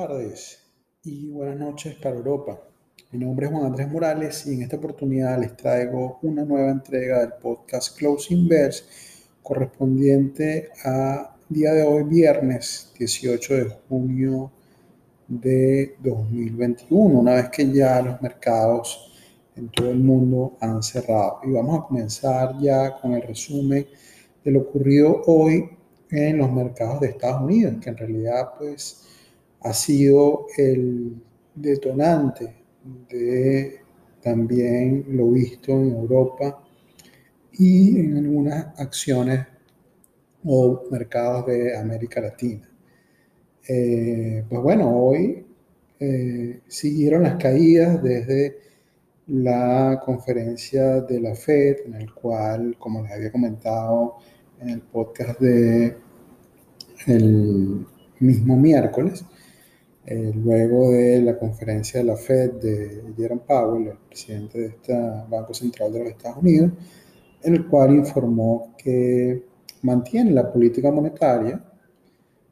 tardes y buenas noches para Europa. Mi nombre es Juan Andrés Morales y en esta oportunidad les traigo una nueva entrega del podcast Closing Bells correspondiente a día de hoy, viernes 18 de junio de 2021, una vez que ya los mercados en todo el mundo han cerrado. Y vamos a comenzar ya con el resumen de lo ocurrido hoy en los mercados de Estados Unidos, que en realidad pues ha sido el detonante de también lo visto en Europa y en algunas acciones o mercados de América Latina. Eh, pues bueno, hoy eh, siguieron las caídas desde la conferencia de la FED, en el cual, como les había comentado en el podcast de el mismo miércoles, eh, luego de la conferencia de la Fed de Jerome Powell, el presidente de este Banco Central de los Estados Unidos, en el cual informó que mantiene la política monetaria,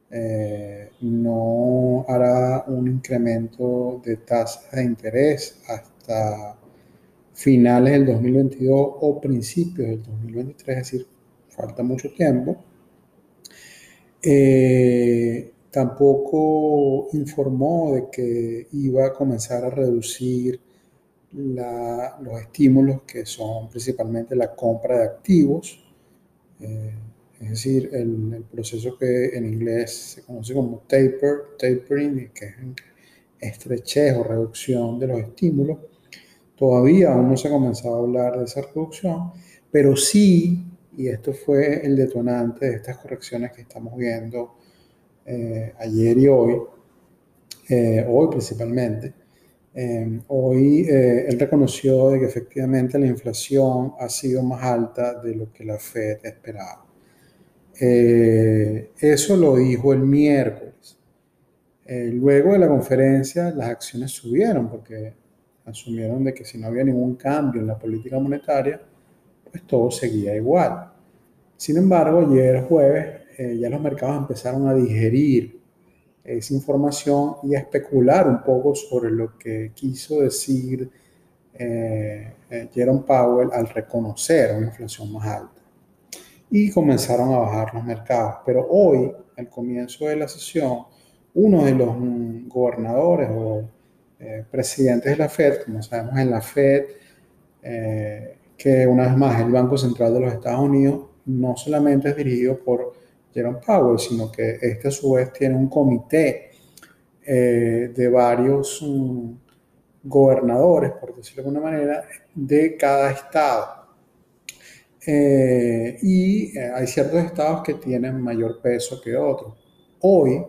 eh, no hará un incremento de tasas de interés hasta finales del 2022 o principios del 2023, es decir, falta mucho tiempo. Eh, Tampoco informó de que iba a comenzar a reducir los estímulos que son principalmente la compra de activos, eh, es decir, el, proceso que en inglés se conoce como taper, tapering, que es estrechez o reducción de los estímulos. Todavía aún no se ha comenzado a hablar de esa reducción, pero sí, y esto fue el detonante de estas correcciones que estamos viendo eh, ayer y hoy, eh, hoy principalmente, eh, hoy él reconoció de que efectivamente la inflación ha sido más alta de lo que la Fed esperaba. eso lo dijo el miércoles. luego de la conferencia las acciones subieron porque asumieron de que si no había ningún cambio en la política monetaria, pues todo seguía igual. Sin embargo, ayer jueves eh, ya los mercados empezaron a digerir esa información y a especular un poco sobre lo que quiso decir eh, eh, Jerome Powell al reconocer una inflación más alta. Y comenzaron a bajar los mercados. Pero hoy, al comienzo de la sesión, uno de los mm, gobernadores o presidentes de la Fed, como sabemos en la Fed, que una vez más el Banco Central de los Estados Unidos no solamente es dirigido por Jerome Powell, sino que este a su vez tiene un comité eh, de varios mm, gobernadores, por decirlo de alguna manera, de cada estado. Eh, y eh, hay ciertos estados que tienen mayor peso que otros. Hoy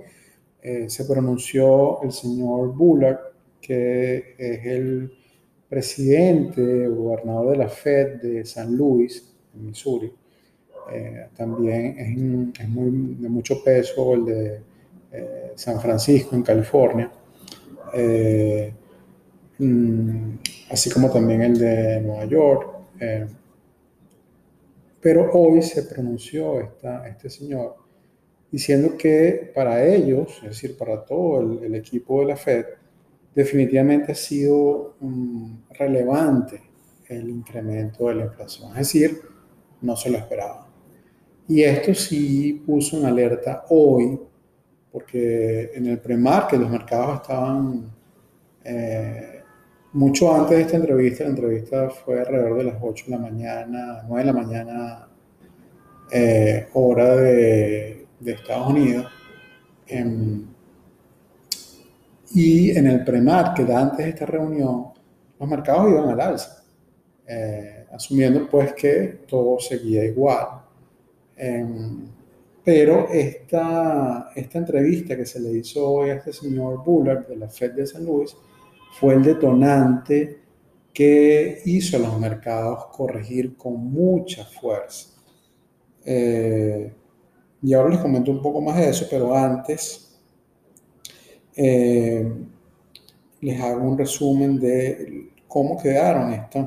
se pronunció el señor Bullard, que es el presidente, gobernador de la Fed de San Luis, en Missouri, eh, también es, de mucho peso el de eh, San Francisco, en California, eh, mm, así como también el de Nueva York. pero hoy se pronunció esta, este señor diciendo que para ellos, es decir, para todo el, equipo de la Fed, definitivamente ha sido mm, relevante el incremento de la inflación. Es decir, no se lo esperaban. Y esto sí puso en alerta hoy, porque en el pre-market los mercados estaban eh, mucho antes de esta entrevista. La entrevista fue alrededor de las 8 de la mañana, 9 de la mañana, eh, hora de, Estados Unidos. Em, y en el pre-market, antes de esta reunión, los mercados iban al alza, eh, asumiendo pues que todo seguía igual. Em, pero esta, esta entrevista que se le hizo hoy a este señor Bullard de la Fed de San Luis fue el detonante que hizo a los mercados corregir con mucha fuerza. Eh, y ahora les comento un poco más de eso, pero antes eh, les hago un resumen de cómo quedaron estos,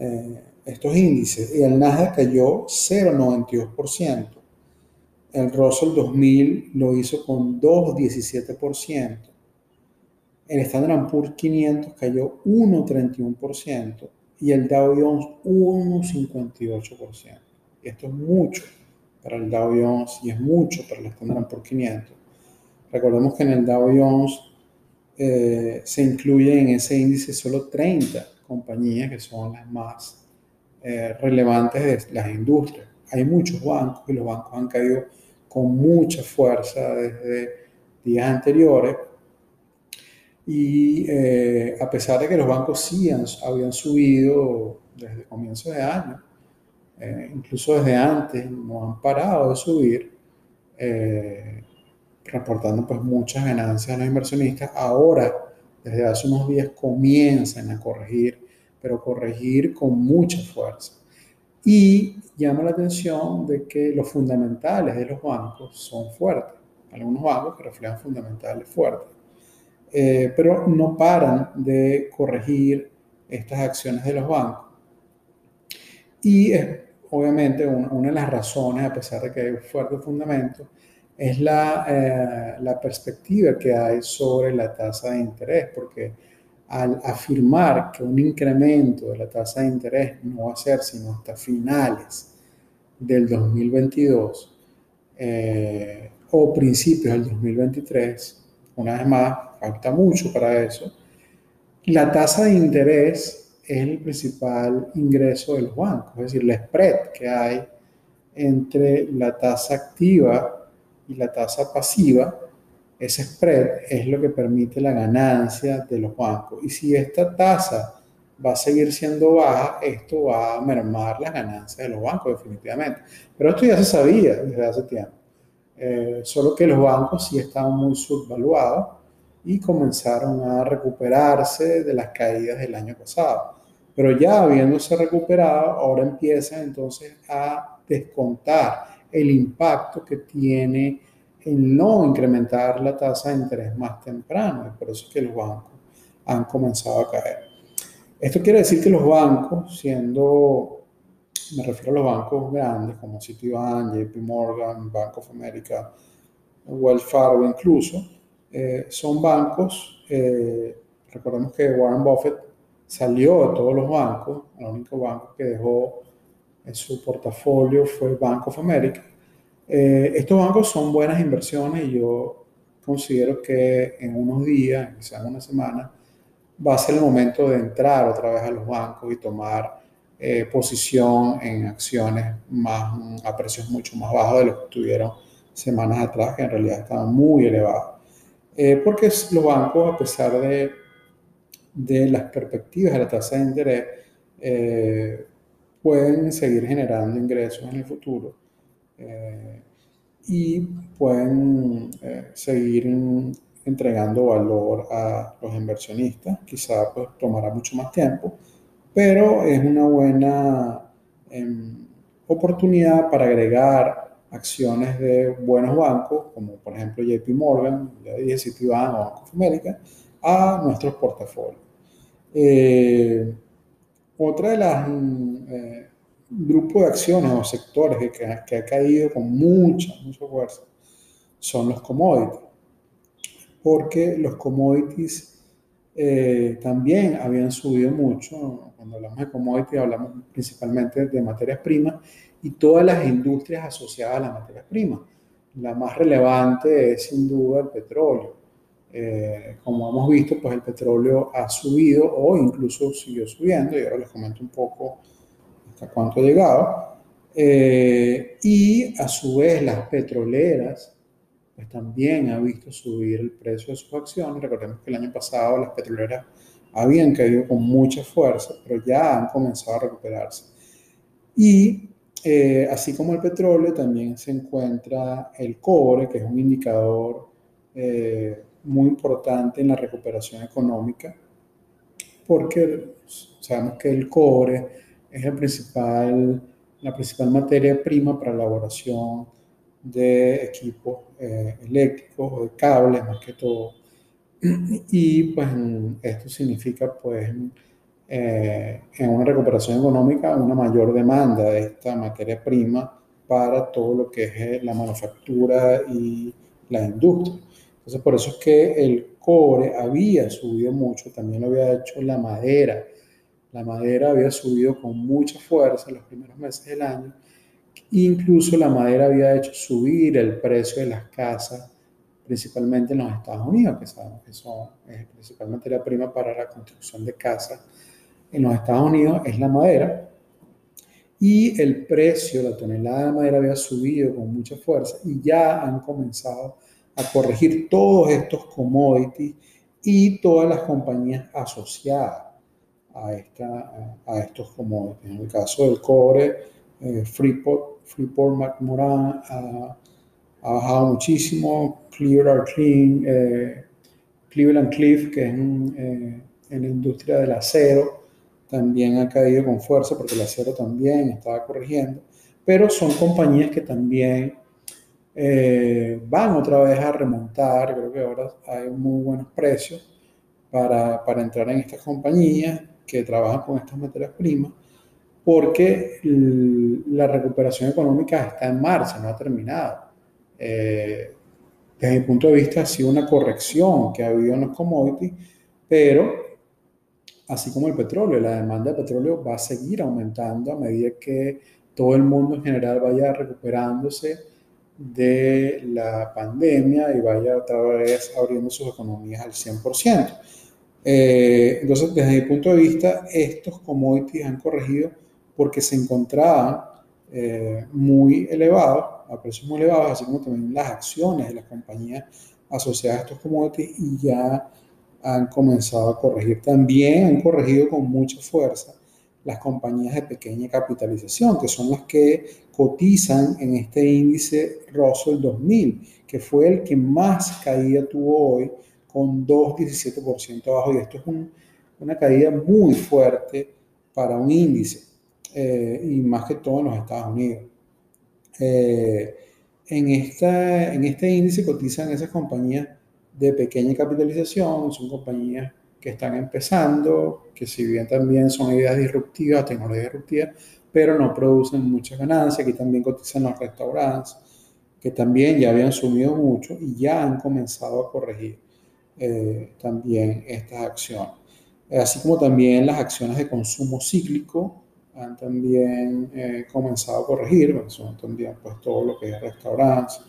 eh, estos índices y el Nasdaq cayó 0,92%. el Russell 2000 lo hizo con 2,17%. El Standard Poor's 500 cayó 1,31% y el Dow Jones 1,58%. Esto es mucho para el Dow Jones y es mucho para el Standard Poor's 500. Recordemos que en el Dow Jones eh, se incluye en ese índice solo 30 compañías que son las más eh, relevantes de las industrias. Hay muchos bancos y los bancos han caído con mucha fuerza desde días anteriores. Y eh, a pesar de que los bancos sí habían subido desde comienzos de año, eh, incluso desde antes, no han parado de subir, reportando pues muchas ganancias a los inversionistas. Ahora, desde hace unos días, comienzan a corregir, pero corregir con mucha fuerza. Y llama la atención de que los fundamentales de los bancos son fuertes. Algunos bancos que reflejan fundamentales fuertes. Eh, pero no paran de corregir estas acciones de los bancos. Y es, obviamente una, de las razones, a pesar de que hay un fuerte fundamento, es la, eh, la perspectiva que hay sobre la tasa de interés, porque al afirmar que un incremento de la tasa de interés no va a ser sino hasta finales del 2022 eh, o principios del 2023, una vez más, falta mucho para eso, la tasa de interés es el principal ingreso de los bancos, es decir, la spread que hay entre la tasa activa y la tasa pasiva ese spread es lo que permite la ganancia de los bancos. Y si esta tasa va a seguir siendo baja, esto va a mermar las ganancias de los bancos definitivamente. Pero esto ya se sabía desde hace tiempo. Eh, solo que los bancos sí estaban muy subvaluados y comenzaron a recuperarse de las caídas del año pasado. Pero ya habiéndose recuperado, ahora empiezan entonces a descontar el impacto que tiene en no incrementar la tasa de interés más temprano. por eso es que los bancos han comenzado a caer. Esto quiere decir que los bancos, siendo, me refiero a los bancos grandes como Citibank, JP Morgan, Bank of America, Wells Fargo incluso, eh, son bancos, eh, recordemos que Warren Buffett salió de todos los bancos, el único banco que dejó en su portafolio fue Bank of America, eh, estos bancos son buenas inversiones y yo considero que en unos días, quizás una semana, va a ser el momento de entrar otra vez a los bancos y tomar eh, posición en acciones más, a precios mucho más bajos de lo que tuvieron semanas atrás, que en realidad estaban muy elevados. Eh, porque los bancos, a pesar de, de las perspectivas de la tasa de interés, pueden seguir generando ingresos en el futuro eh, y pueden eh, seguir entregando valor a los inversionistas. Quizá pues, tomará mucho más tiempo, pero es una buena em, oportunidad para agregar acciones de buenos bancos, como por ejemplo JP Morgan, ya dije Citibank o Bank of America, a nuestros portafolios. Eh, otra de las grupo de acciones o sectores que, que, ha caído con mucha, mucha fuerza son los commodities. Porque los commodities eh, también habían subido mucho. Cuando hablamos de commodities hablamos principalmente de materias primas y todas las industrias asociadas a las materias primas. La más relevante es sin duda el petróleo. Eh, como hemos visto, pues el petróleo ha subido o incluso siguió subiendo y ahora les comento un poco hasta cuánto ha llegado. Eh, y a su vez las petroleras pues también han visto subir el precio de sus acciones. Recordemos que el año pasado las petroleras habían caído con mucha fuerza, pero ya han comenzado a recuperarse. Y eh, así como el petróleo, también se encuentra el cobre, que es un indicador eh, muy importante en la recuperación económica, porque sabemos que el cobre es el principal, la principal materia prima para la elaboración de equipos eh, eléctricos o de cables más que todo. Y pues esto significa pues eh, en una recuperación económica una mayor demanda de esta materia prima para todo lo que es eh, la manufactura y la industria. Entonces, por eso es que el cobre había subido mucho, también lo había hecho la madera. La madera había subido con mucha fuerza en los primeros meses del año. Incluso la madera había hecho subir el precio de las casas, principalmente en los Estados Unidos, que sabemos que son eh, principalmente la prima para la construcción de casas en los Estados Unidos es la madera. Y el precio, la tonelada de madera había subido con mucha fuerza y ya han comenzado a corregir todos estos commodities y todas las compañías asociadas a, esta, a, estos commodities. En el caso del cobre, eh, Freeport, Freeport McMoran ha, bajado muchísimo, Cleveland Clean, eh, Cleveland Cliff, que es eh, en la industria del acero, también ha caído con fuerza porque el acero también estaba corrigiendo, pero son compañías que también eh, van otra vez a remontar, creo que ahora hay muy buenos precios para, para entrar en estas compañías que trabajan con estas materias primas, porque la recuperación económica está en marcha, no ha terminado. Eh, desde mi punto de vista ha sido una corrección que ha habido en los commodities, pero así como el petróleo, la demanda de petróleo va a seguir aumentando a medida que todo el mundo en general vaya recuperándose de la pandemia y vaya otra vez abriendo sus economías al 100%. Eh, entonces, desde mi punto de vista, estos commodities han corregido porque se encontraban eh, muy elevados, a precios muy elevados, así como también las acciones de las compañías asociadas a estos commodities y ya han comenzado a corregir. También han corregido con mucha fuerza las compañías de pequeña capitalización, que son las que cotizan en este índice Russell 2000, que fue el que más caída tuvo hoy, con 2,17% abajo. Y esto es una caída muy fuerte para un índice, eh, y más que todo en los Estados Unidos. Eh, en, esta, en este índice cotizan esas compañías de pequeña capitalización, son compañías que están empezando, que si bien también son ideas disruptivas, tecnologías disruptivas, pero no producen muchas ganancias. Aquí también cotizan los restaurantes, que también ya habían subido mucho y ya han comenzado a corregir eh, también estas acciones. Así como también las acciones de consumo cíclico han también eh, comenzado a corregir, son también pues todo lo que es restaurantes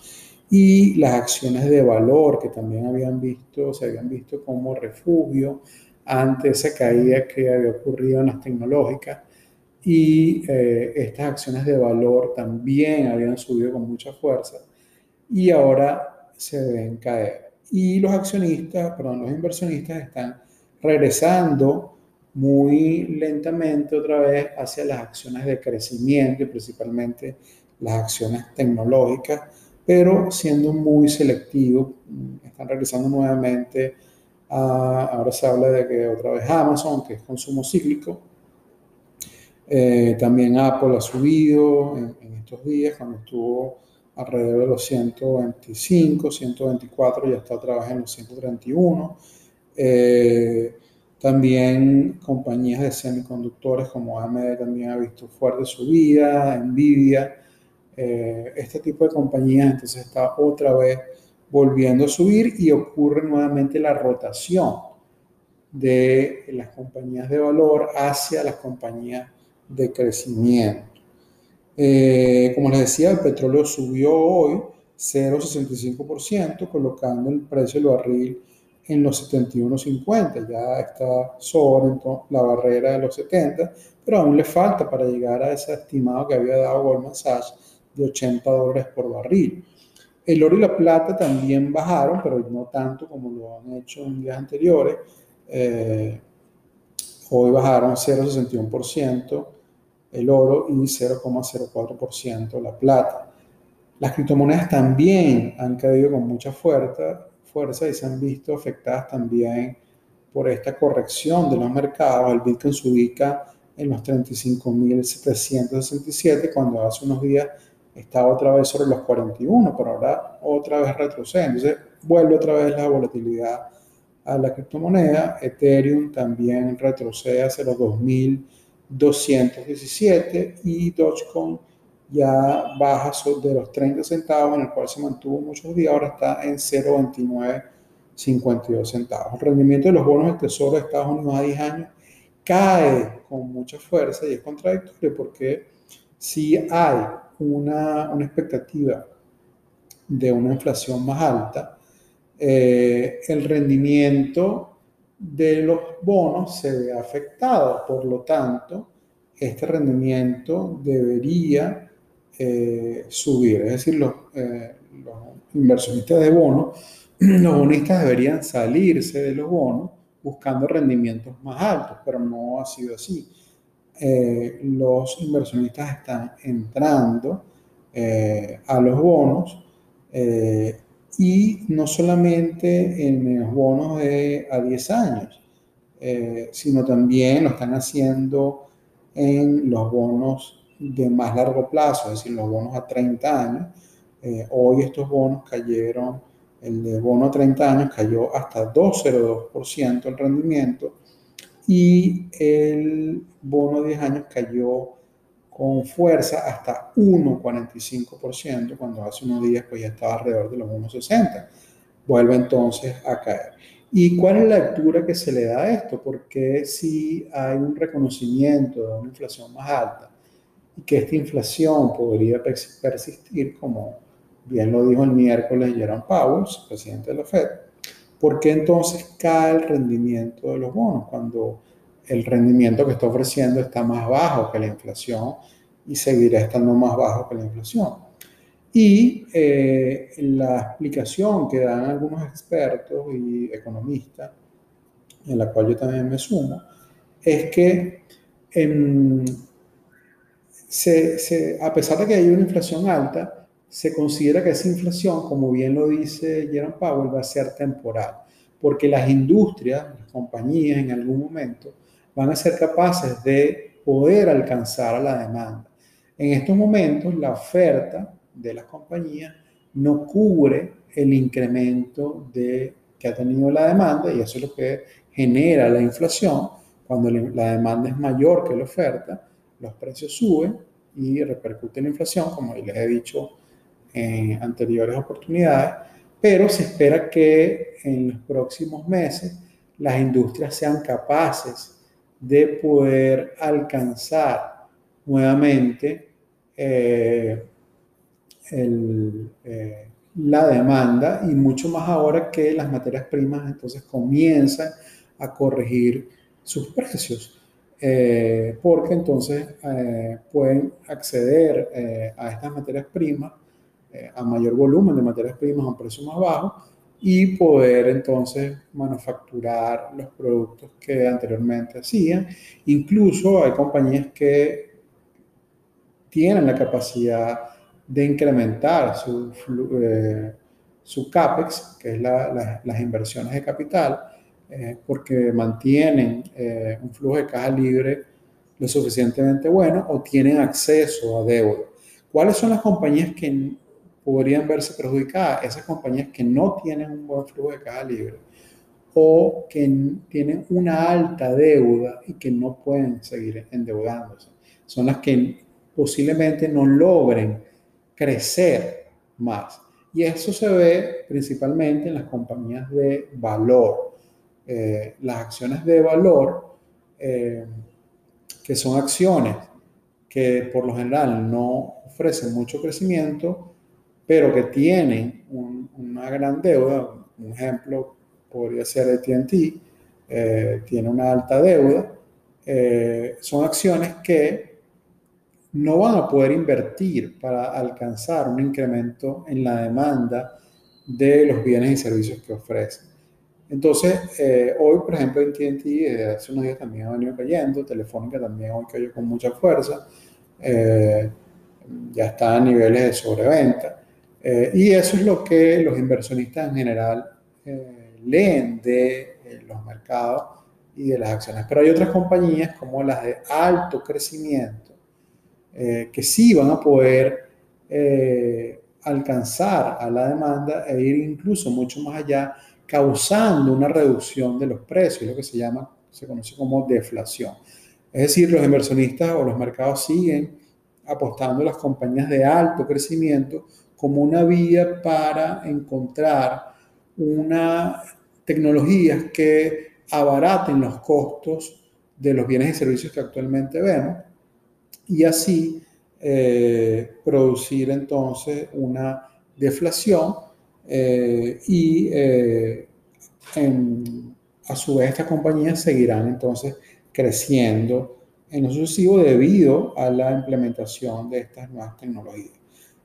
y las acciones de valor que también habían visto, se habían visto como refugio ante esa caída que había ocurrido en las tecnológicas y eh, estas acciones de valor también habían subido con mucha fuerza y ahora se ven caer. Y los accionistas, perdón, los inversionistas están regresando muy lentamente otra vez hacia las acciones de crecimiento y principalmente las acciones tecnológicas pero siendo muy selectivo. Están regresando nuevamente a, ahora se habla de que otra vez Amazon, que es consumo cíclico. Eh, también Apple ha subido en, estos días, cuando estuvo alrededor de los 125, 124, ya está vez en los 131. Eh, también compañías de semiconductores como AMD también ha visto fuerte subida, Nvidia eh, este tipo de compañías entonces está otra vez volviendo a subir y ocurre nuevamente la rotación de las compañías de valor hacia las compañías de crecimiento. Eh, como les decía, el petróleo subió hoy 0,65%, colocando el precio del barril en los 71.50, ya está sobre la barrera de los 70, pero aún le falta para llegar a ese estimado que había dado Goldman Sachs de 80 dólares por barril. El oro y la plata también bajaron, pero no tanto como lo han hecho en días anteriores. Eh, hoy bajaron 0,61% el oro y 0,04% la plata. Las criptomonedas también han caído con mucha fuerza, fuerza y se han visto afectadas también por esta corrección de los mercados. El Bitcoin se ubica en los 35.767 cuando hace unos días está otra vez sobre los 41, pero ahora otra vez retrocede. Entonces vuelve otra vez la volatilidad a la criptomoneda. Ethereum también retrocede hacia los 2.217 y Dogecoin ya baja de los 30 centavos, en el cual se mantuvo muchos días, ahora está en 0,2952 centavos. El rendimiento de los bonos del Tesoro de Estados Unidos a 10 años cae con mucha fuerza y es contradictorio porque si hay una, una expectativa de una inflación más alta, eh, el rendimiento de los bonos se ve afectado. Por lo tanto, este rendimiento debería eh, subir. Es decir, los, eh, los, inversionistas de bonos, los bonistas deberían salirse de los bonos buscando rendimientos más altos, pero no ha sido así. los inversionistas están entrando a los bonos y no solamente en los bonos de a 10 años, eh, sino también lo están haciendo en los bonos de más largo plazo, es decir, los bonos a 30 años. Eh, hoy estos bonos cayeron, el de bono a 30 años cayó hasta 2,02% el rendimiento y el bono de 10 años cayó con fuerza hasta 1,45%, cuando hace unos días pues ya estaba alrededor de los 1,60. Vuelve entonces a caer. ¿Y cuál es la lectura que se le da a esto? Porque si hay un reconocimiento de una inflación más alta y que esta inflación podría persistir, como bien lo dijo el miércoles Jerome Powell, presidente de la Fed, ¿por qué entonces cae el rendimiento de los bonos cuando el rendimiento que está ofreciendo está más bajo que la inflación y seguirá estando más bajo que la inflación. Y eh, la explicación que dan algunos expertos y economistas, en la cual yo también me sumo, es que em, a pesar de que hay una inflación alta, se considera que esa inflación, como bien lo dice Jerome Powell, va a ser temporal, porque las industrias, las compañías en algún momento, van a ser capaces de poder alcanzar a la demanda. En estos momentos, la oferta de las compañías no cubre el incremento de, que ha tenido la demanda y eso es lo que genera la inflación. Cuando la demanda es mayor que la oferta, los precios suben y repercute en la inflación, como les he dicho en anteriores oportunidades, pero se espera que en los próximos meses las industrias sean capaces de poder alcanzar nuevamente eh, eh, la demanda y mucho más ahora que las materias primas entonces comienzan a corregir sus precios. Eh, porque entonces pueden acceder a estas materias primas, a mayor volumen de materias primas a un precio más bajo, y poder entonces manufacturar los productos que anteriormente hacían. Incluso hay compañías que tienen la capacidad de incrementar su, eh, su CAPEX, que es las inversiones de capital, eh, porque mantienen eh, un flujo de caja libre lo suficientemente bueno o tienen acceso a deuda. ¿Cuáles son las compañías que podrían verse perjudicadas esas compañías que no tienen un buen flujo de caja libre o que tienen una alta deuda y que no pueden seguir endeudándose. Son las que posiblemente no logren crecer más. Y eso se ve principalmente en las compañías de valor. Eh, las acciones de valor, eh, que son acciones que por lo general no ofrecen mucho crecimiento, pero que tienen una gran deuda, un ejemplo podría ser ATT, eh, tiene una alta deuda, eh, son acciones que no van a poder invertir para alcanzar un incremento en la demanda de los bienes y servicios que ofrecen. Entonces, eh, hoy, por ejemplo, en TNT, hace unos días también ha venido cayendo, Telefónica también hoy cayó con mucha fuerza, ya está a niveles de sobreventa. Eh, y eso es lo que los inversionistas en general eh, leen de eh, los mercados y de las acciones. Pero hay otras compañías como las de alto crecimiento que sí van a poder alcanzar a la demanda e ir incluso mucho más allá, causando una reducción de los precios, lo que se llama, se conoce como deflación. Es decir, los inversionistas o los mercados siguen apostando a las compañías de alto crecimiento como una vía para encontrar una tecnologías que abaraten los costos de los bienes y servicios que actualmente vemos y así eh, producir entonces una deflación eh, y eh, a su vez estas compañías seguirán entonces creciendo en lo sucesivo debido a la implementación de estas nuevas tecnologías.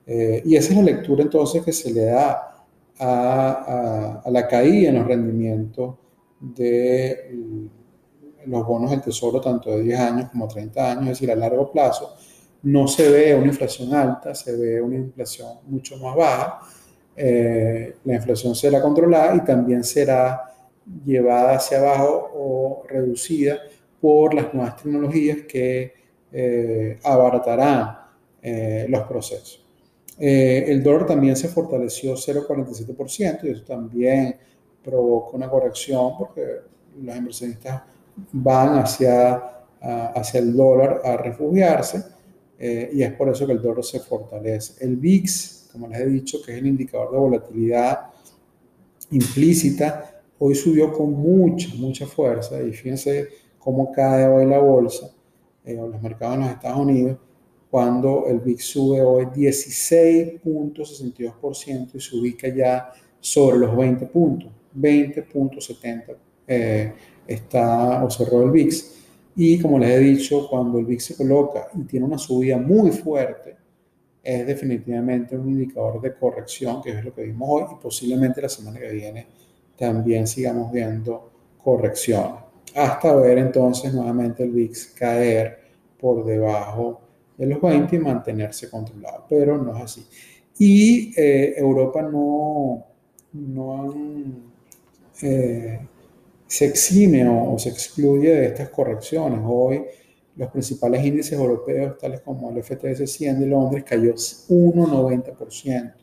Y esa es la lectura entonces que se le da a, la caída en los rendimientos de los bonos del tesoro, tanto de 10 años como 30 años, es decir, a largo plazo, no se ve una inflación alta, se ve una inflación mucho más baja. Eh, la inflación será controlada y también será llevada hacia abajo o reducida por las nuevas tecnologías que eh, abaratarán eh, los procesos. Eh, el dólar también se fortaleció 0,47% y eso también provoca una corrección porque los inversionistas van hacia, hacia el dólar a refugiarse eh, y es por eso que el dólar se fortalece. El VIX, como les he dicho, que es el indicador de volatilidad implícita, hoy subió con mucha, mucha fuerza y fíjense cómo cae hoy la bolsa eh, o los mercados en los Estados Unidos cuando el VIX sube hoy 16.62% y se ubica ya sobre los 20 puntos, 20.70 eh, está o cerró el VIX. Y como les he dicho, cuando el VIX se coloca y tiene una subida muy fuerte, es definitivamente un indicador de corrección, que es lo que vimos hoy, y posiblemente la semana que viene también sigamos viendo correcciones, hasta ver entonces nuevamente el VIX caer por debajo de los 20 y mantenerse controlado, pero no es así. Y eh, Europa no, no eh, se exime o, se excluye de estas correcciones. Hoy los principales índices europeos, tales como el FTSE 100 de Londres, cayó 1,90%.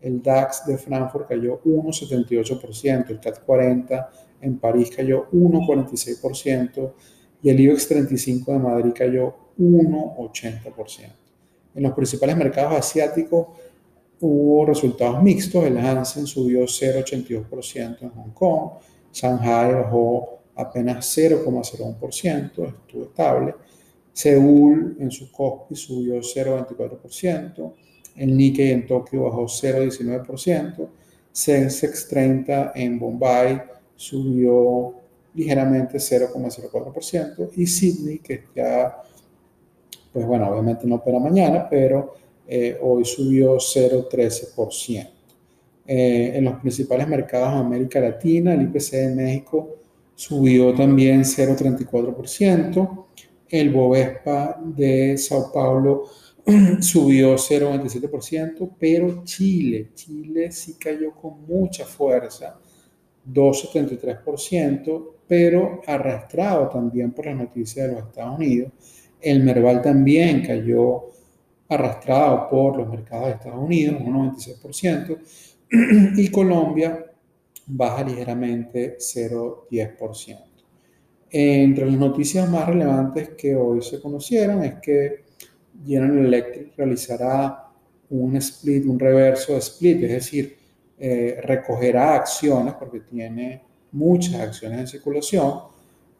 El DAX de Frankfurt cayó 1,78%. El CAC 40 en París cayó 1,46% y el IBEX 35 de Madrid cayó 1,80%. En los principales mercados asiáticos hubo resultados mixtos. El Hansen subió 0,82% en Hong Kong. Shanghai bajó apenas 0,01%, estuvo estable. Seúl en su Kospi subió 0,24%. El Nikkei en Tokio bajó 0,19%. Sensex 30 en Bombay subió ligeramente 0,04% y Sydney, que ya, pues bueno, obviamente no opera mañana, pero eh, hoy subió 0,13%. Eh, en los principales mercados de América Latina, el IPC de México subió también 0,34%, el Bovespa de Sao Paulo subió 0,27%, pero Chile, Chile sí cayó con mucha fuerza, 2,73%, pero arrastrado también por las noticias de los Estados Unidos. El Merval también cayó arrastrado por los mercados de Estados Unidos, un 96%, y Colombia baja ligeramente 0,10%. Entre las noticias más relevantes que hoy se conocieron es que General Electric realizará un split, un reverso split, es decir, eh, recogerá acciones porque tiene muchas acciones en circulación,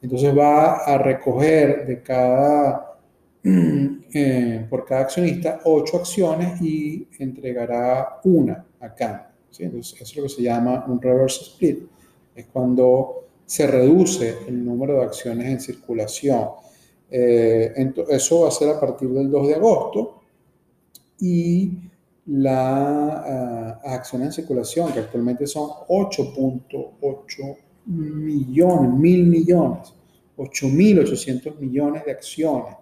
entonces va a recoger de cada, eh, por cada accionista ocho acciones y entregará una a cambio. Entonces, eso es lo que se llama un reverse split. Es cuando se reduce el número de acciones en circulación. Eh, eso va a ser a partir del 2 de agosto y la uh, acción en circulación, que actualmente son 8.8 millones, mil millones, 8.800 millones de acciones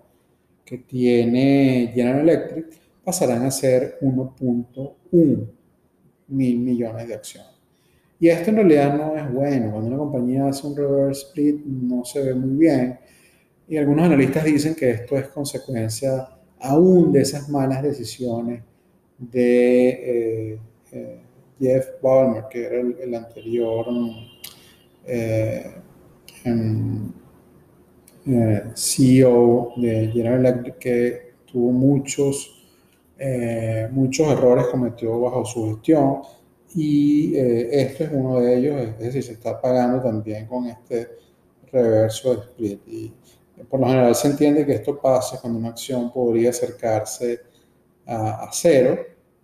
que tiene General Electric, pasarán a ser 1.1 mil millones de acciones. Y esto en realidad no es bueno. Cuando una compañía hace un reverse split no se ve muy bien. Y algunos analistas dicen que esto es consecuencia aún de esas malas decisiones de eh, eh, Jeff Ballmer, que era el, anterior eh, CEO de General Electric, que tuvo muchos, eh, muchos errores cometió bajo su gestión y eh, este es uno de ellos, es decir, se está pagando también con este reverso de split. Y por lo general se entiende que esto pasa cuando una acción podría acercarse a, cero,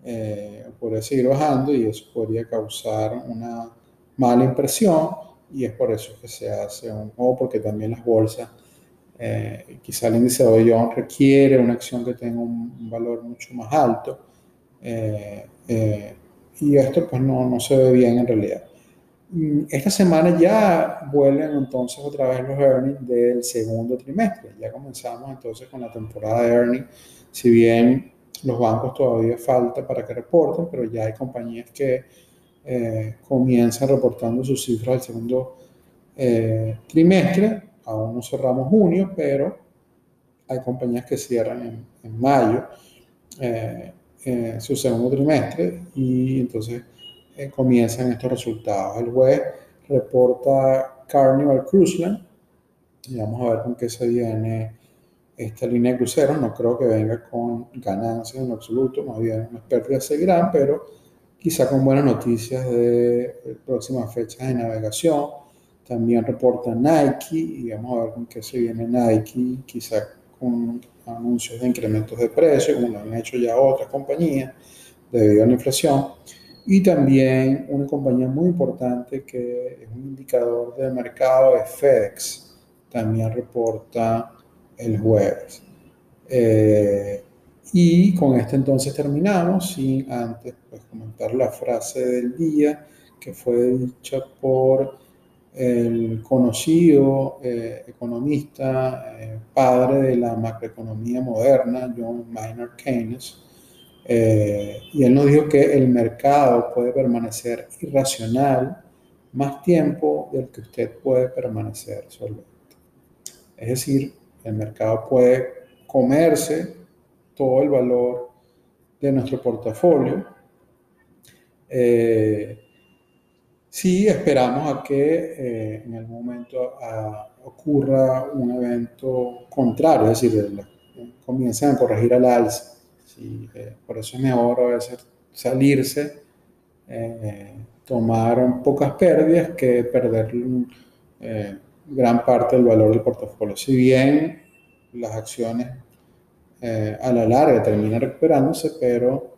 eh, podría seguir bajando y eso podría causar una mala impresión y es por eso que se hace un, o porque también las bolsas, eh, quizá el índice de Jones requiere una acción que tenga un, valor mucho más alto eh, eh, y esto pues no, no se ve bien en realidad. Mm, esta semana ya vuelven entonces otra vez los earnings del segundo trimestre. Ya comenzamos entonces con la temporada de earnings. Si bien los bancos todavía falta para que reporten, pero ya hay compañías que eh, comienzan reportando sus cifras del segundo eh, trimestre. Aún no cerramos junio, pero hay compañías que cierran en, mayo eh, su segundo trimestre y entonces eh, comienzan estos resultados. El web reporta Carnival Cruise Line y vamos a ver con qué se viene esta línea de cruceros. No creo que venga con ganancias en absoluto, más bien unas pérdidas seguirán, pero quizá con buenas noticias de próximas fechas de navegación. También reporta Nike y vamos a ver con qué se viene Nike, quizá con anuncios de incrementos de precios, como lo han hecho ya otras compañías debido a la inflación y también una compañía muy importante que es un indicador del mercado es FedEx, también reporta el jueves. Eh, y con esto entonces terminamos, sin antes pues, comentar la frase del día que fue dicha por el conocido eh, economista, eh, padre de la macroeconomía moderna, John Maynard Keynes, eh, y él nos dijo que el mercado puede permanecer irracional más tiempo del que usted puede permanecer solvente. Es decir, el mercado puede comerse todo el valor de nuestro portafolio eh, si esperamos a que eh, en algún momento ah, ocurra un evento contrario, es decir, comiencen a corregir al alza eh, por eso es mejor a veces salirse, eh, tomar pocas pérdidas que perder eh, gran parte del valor del portafolio. Si bien las acciones a la larga terminan recuperándose, pero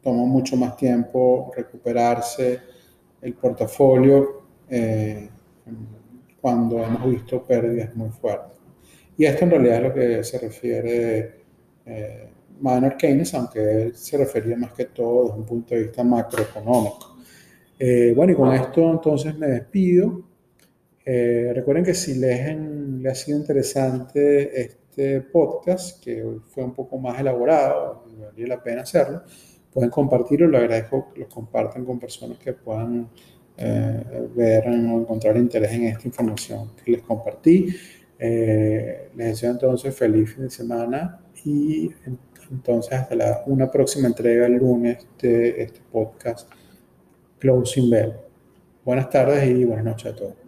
toma mucho más tiempo recuperarse el portafolio cuando hemos visto pérdidas muy fuertes. Y esto en realidad es lo que se refiere Maynard Keynes, aunque él se refería más que todo desde un punto de vista macroeconómico. Eh, bueno, y con esto entonces me despido. Eh, recuerden que si les, les, ha sido interesante este podcast, que fue un poco más elaborado, y valía la pena hacerlo, pueden compartirlo. Le agradezco que lo compartan con personas que puedan eh, ver o encontrar interés en esta información que les compartí. les deseo entonces feliz fin de semana y entonces, hasta la, una próxima entrega el lunes de este podcast Closing Bell. Buenas tardes y buenas noches a todos.